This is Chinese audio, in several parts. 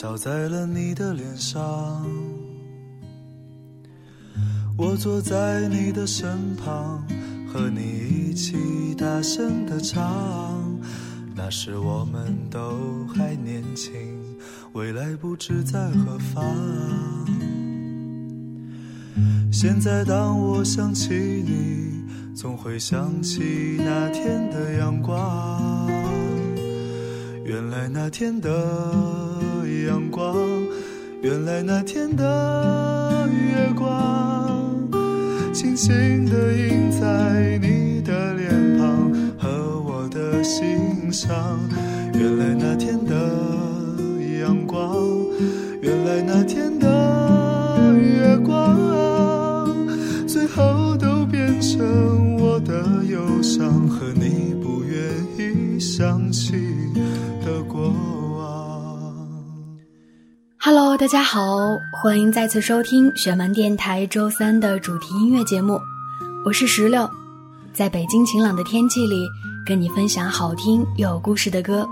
照在了你的脸上，我坐在你的身旁，和你一起大声的唱。那时我们都还年轻，未来不知在何方。现在当我想起你，总会想起那天的阳光。原来那天的阳光，原来那天的月光，轻轻地印在你的脸庞和我的心上。原来那天的阳光，原来那天的大家好，欢迎再次收听雪漫电台周三的主题音乐节目，我是石榴，在北京晴朗的天气里，跟你分享好听又有故事的歌。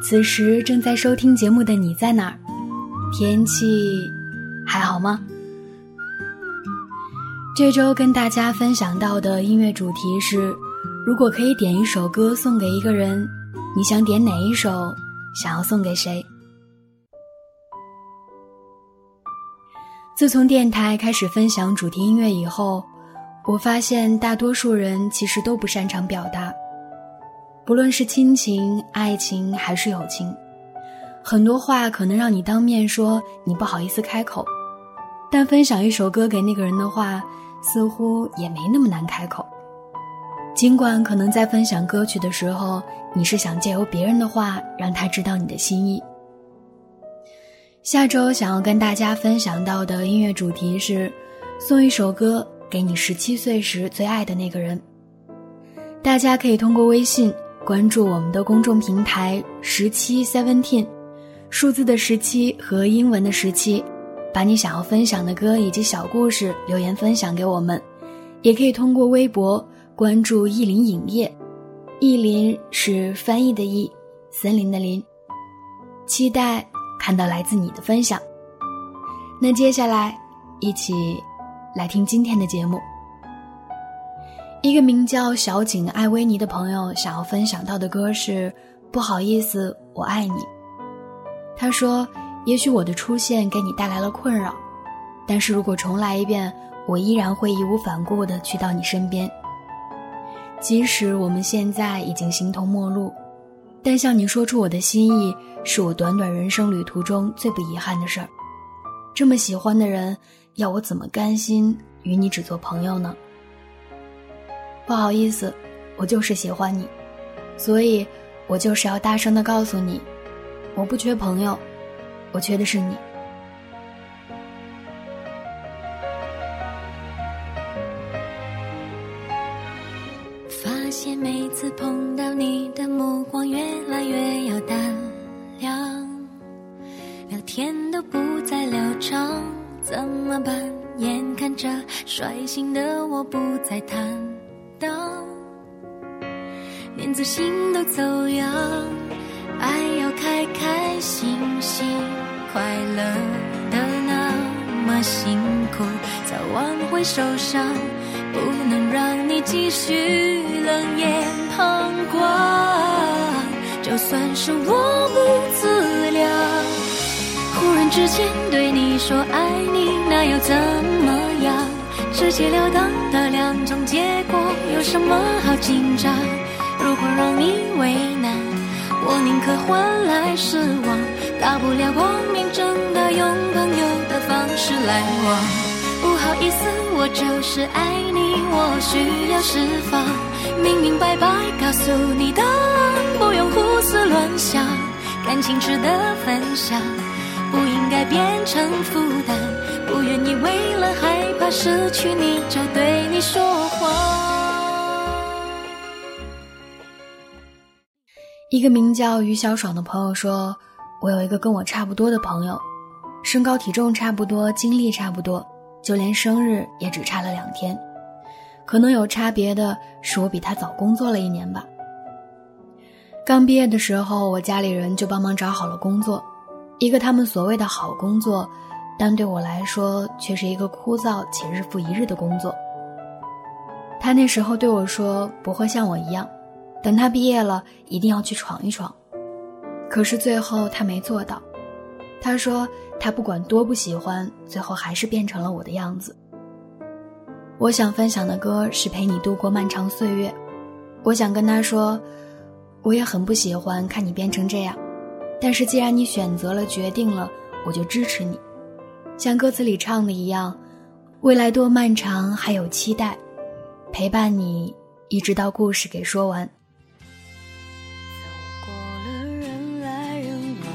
此时正在收听节目的你在哪儿？天气还好吗？这周跟大家分享到的音乐主题是：如果可以点一首歌送给一个人。你想点哪一首？想要送给谁？自从电台开始分享主题音乐以后，我发现大多数人其实都不擅长表达，不论是亲情、爱情还是友情，很多话可能让你当面说，你不好意思开口；但分享一首歌给那个人的话，似乎也没那么难开口。尽管可能在分享歌曲的时候，你是想借由别人的话让他知道你的心意。下周想要跟大家分享到的音乐主题是，送一首歌给你十七岁时最爱的那个人。大家可以通过微信关注我们的公众平台十七 seventeen，数字的十七和英文的十七，把你想要分享的歌以及小故事留言分享给我们，也可以通过微博。关注意林影业，意林是翻译的意，森林的林。期待看到来自你的分享。那接下来，一起来听今天的节目。一个名叫小景艾薇妮的朋友想要分享到的歌是《不好意思，我爱你》。他说：“也许我的出现给你带来了困扰，但是如果重来一遍，我依然会义无反顾地去到你身边。”即使我们现在已经形同陌路，但向你说出我的心意，是我短短人生旅途中最不遗憾的事儿。这么喜欢的人，要我怎么甘心与你只做朋友呢？不好意思，我就是喜欢你，所以我就是要大声的告诉你，我不缺朋友，我缺的是你。的我不再坦荡，连自信都走样，爱要开开心心，快乐的那么辛苦，早晚会受伤。不能让你继续冷眼旁观，就算是我不自量，忽然之间对你说爱你，那又怎么？直截了当的两种结果，有什么好紧张？如果让你为难，我宁可换来失望，大不了光明正大用朋友的方式来往。不好意思，我就是爱你，我需要释放，明明白白告诉你答案，不用胡思乱想，感情值得分享，不应该变成负担，不愿意为了害怕失去你就对你说谎。一个名叫于小爽的朋友说：“我有一个跟我差不多的朋友，身高体重差不多，经历差不多。”就连生日也只差了两天，可能有差别的是我比他早工作了一年吧。刚毕业的时候，我家里人就帮忙找好了工作，一个他们所谓的好工作，但对我来说却是一个枯燥且日复一日的工作。他那时候对我说：“不会像我一样，等他毕业了，一定要去闯一闯。”可是最后他没做到。他说：“他不管多不喜欢，最后还是变成了我的样子。”我想分享的歌是陪你度过漫长岁月。我想跟他说，我也很不喜欢看你变成这样，但是既然你选择了、决定了，我就支持你。像歌词里唱的一样，未来多漫长，还有期待，陪伴你一直到故事给说完。走过了人来人往，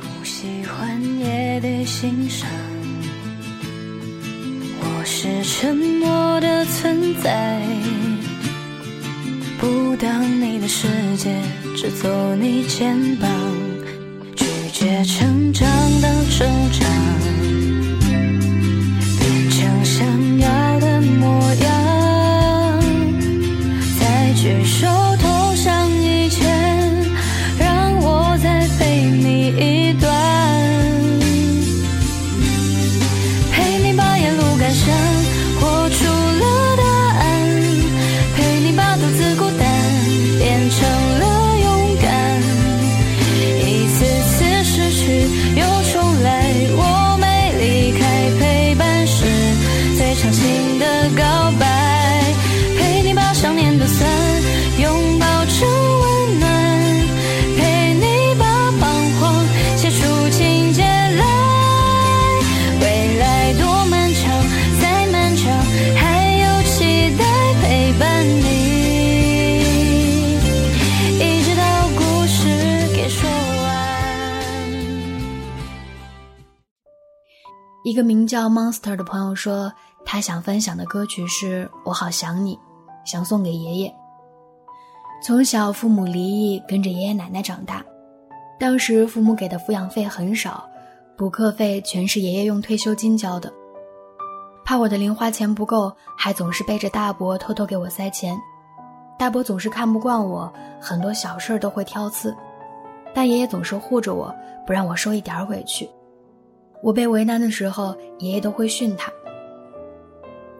不喜欢也得欣赏。我是沉默的存在，不当你的世界，只做你肩膀，拒绝成长的成长，一个名叫 Monster 的朋友说，他想分享的歌曲是我好想你，想送给爷爷。从小父母离异，跟着爷爷奶奶长大，当时父母给的抚养费很少，补课费全是爷爷用退休金交的。怕我的零花钱不够，还总是背着大伯偷偷给我塞钱。大伯总是看不惯我，很多小事都会挑刺，但爷爷总是护着我，不让我受一点委屈。我被为难的时候，爷爷都会训他。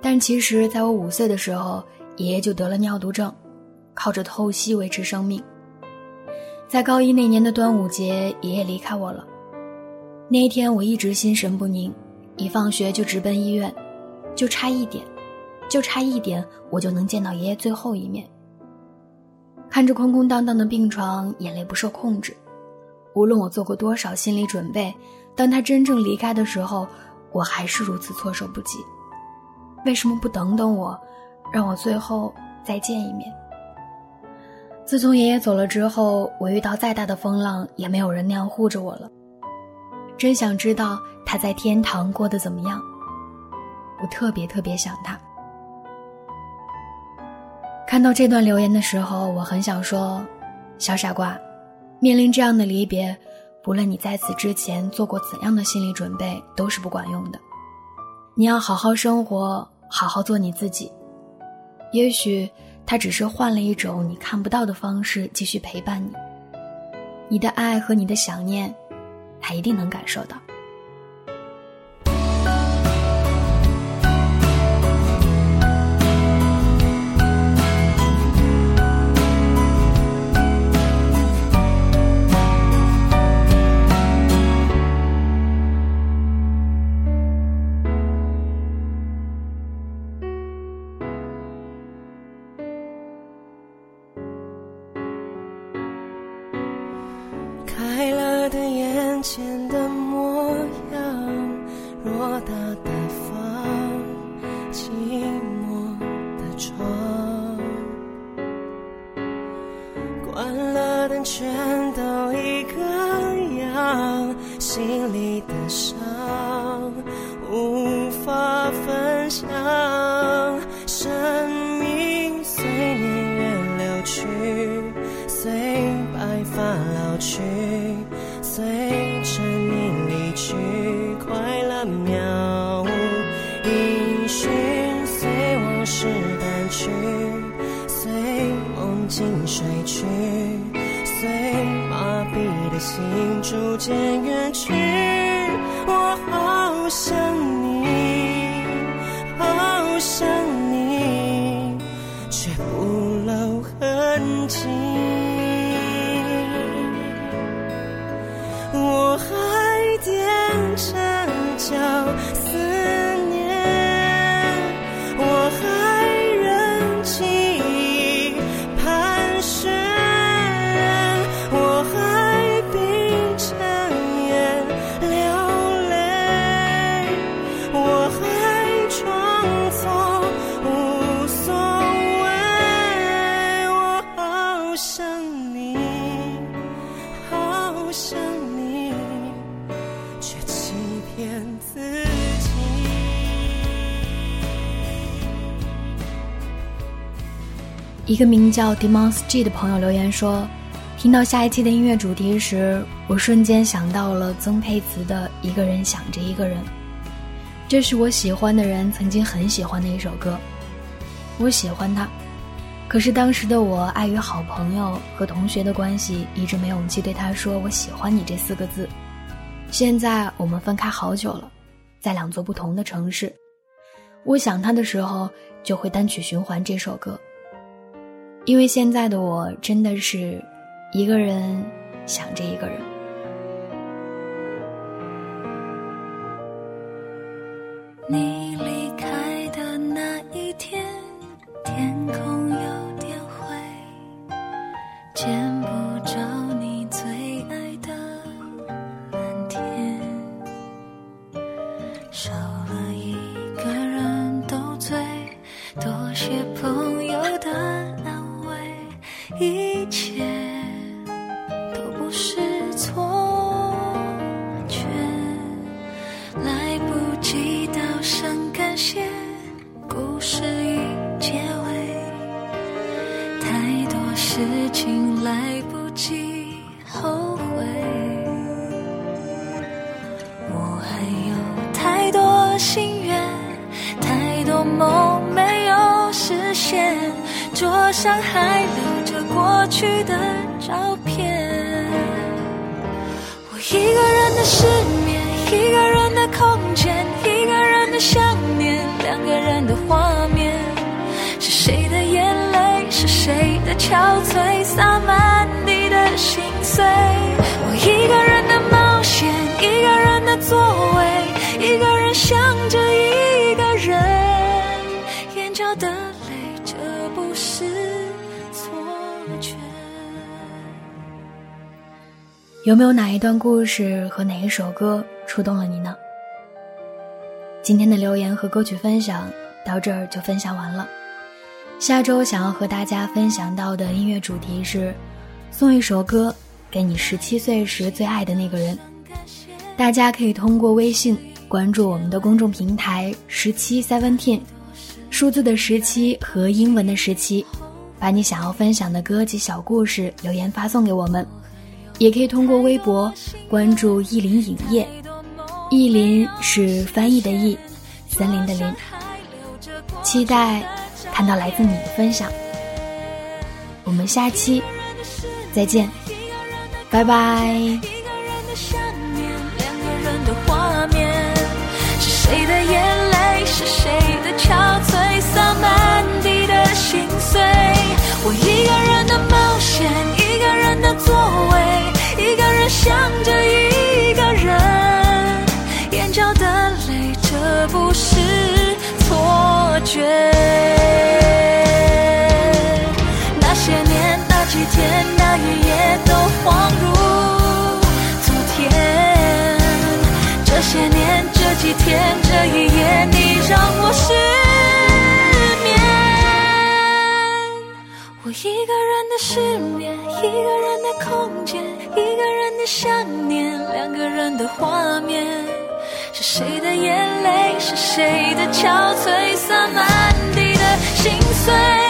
但其实，在我五岁的时候，爷爷就得了尿毒症，靠着透析维持生命。在高一那年的端午节，爷爷离开我了。那一天，我一直心神不宁，一放学就直奔医院，就差一点，就差一点，我就能见到爷爷最后一面。看着空空荡荡的病床，眼泪不受控制。无论我做过多少心理准备。当他真正离开的时候，我还是如此措手不及。为什么不等等我，让我最后再见一面？自从爷爷走了之后，我遇到再大的风浪，也没有人那样护着我了。真想知道他在天堂过得怎么样。我特别特别想他。看到这段留言的时候，我很想说：“小傻瓜，面临这样的离别。”无论你在此之前做过怎样的心理准备，都是不管用的。你要好好生活，好好做你自己。也许他只是换了一种你看不到的方式继续陪伴你。你的爱和你的想念，他一定能感受到。心里的伤。痹的心逐渐远去。我好想你，好想你，却不露痕迹。一个名叫 Demons G 的朋友留言说：“听到下一期的音乐主题时，我瞬间想到了曾沛慈的《一个人想着一个人》，这是我喜欢的人曾经很喜欢的一首歌。我喜欢他，可是当时的我碍于好朋友和同学的关系，一直没勇气对他说我喜欢你这四个字。现在我们分开好久了，在两座不同的城市，我想他的时候就会单曲循环这首歌。”因为现在的我真的是一个人想着一个人。你上还留着。过去的照片，我一个人的失眠，一个人的空间，一个人的想念，两个人的画面，是谁的眼泪，是谁的憔悴，洒满地的心碎。我一个人的冒险，一个人的座位，有没有哪一段故事和哪一首歌触动了你呢？今天的留言和歌曲分享到这儿就分享完了。下周想要和大家分享到的音乐主题是送一首歌给你十七岁时最爱的那个人。大家可以通过微信关注我们的公众平台十七 seventeen，数字的十七和英文的十七，把你想要分享的歌及小故事留言发送给我们。也可以通过微博关注意林影业，意林是翻译的译，森林的林。期待看到来自你的分享。我们下期再见，拜拜。是谁的眼泪？是谁的憔悴？洒满地的心碎。我一个人想着一个人，眼角的泪，这不是错觉。那些年，那几天，那一夜，都恍如昨天。这些年，这几天，这一夜，你让我失一个人的失眠，一个人的空间。一个人的想念，两个人的画面，是谁的眼泪，是谁的憔悴，洒满地的心碎。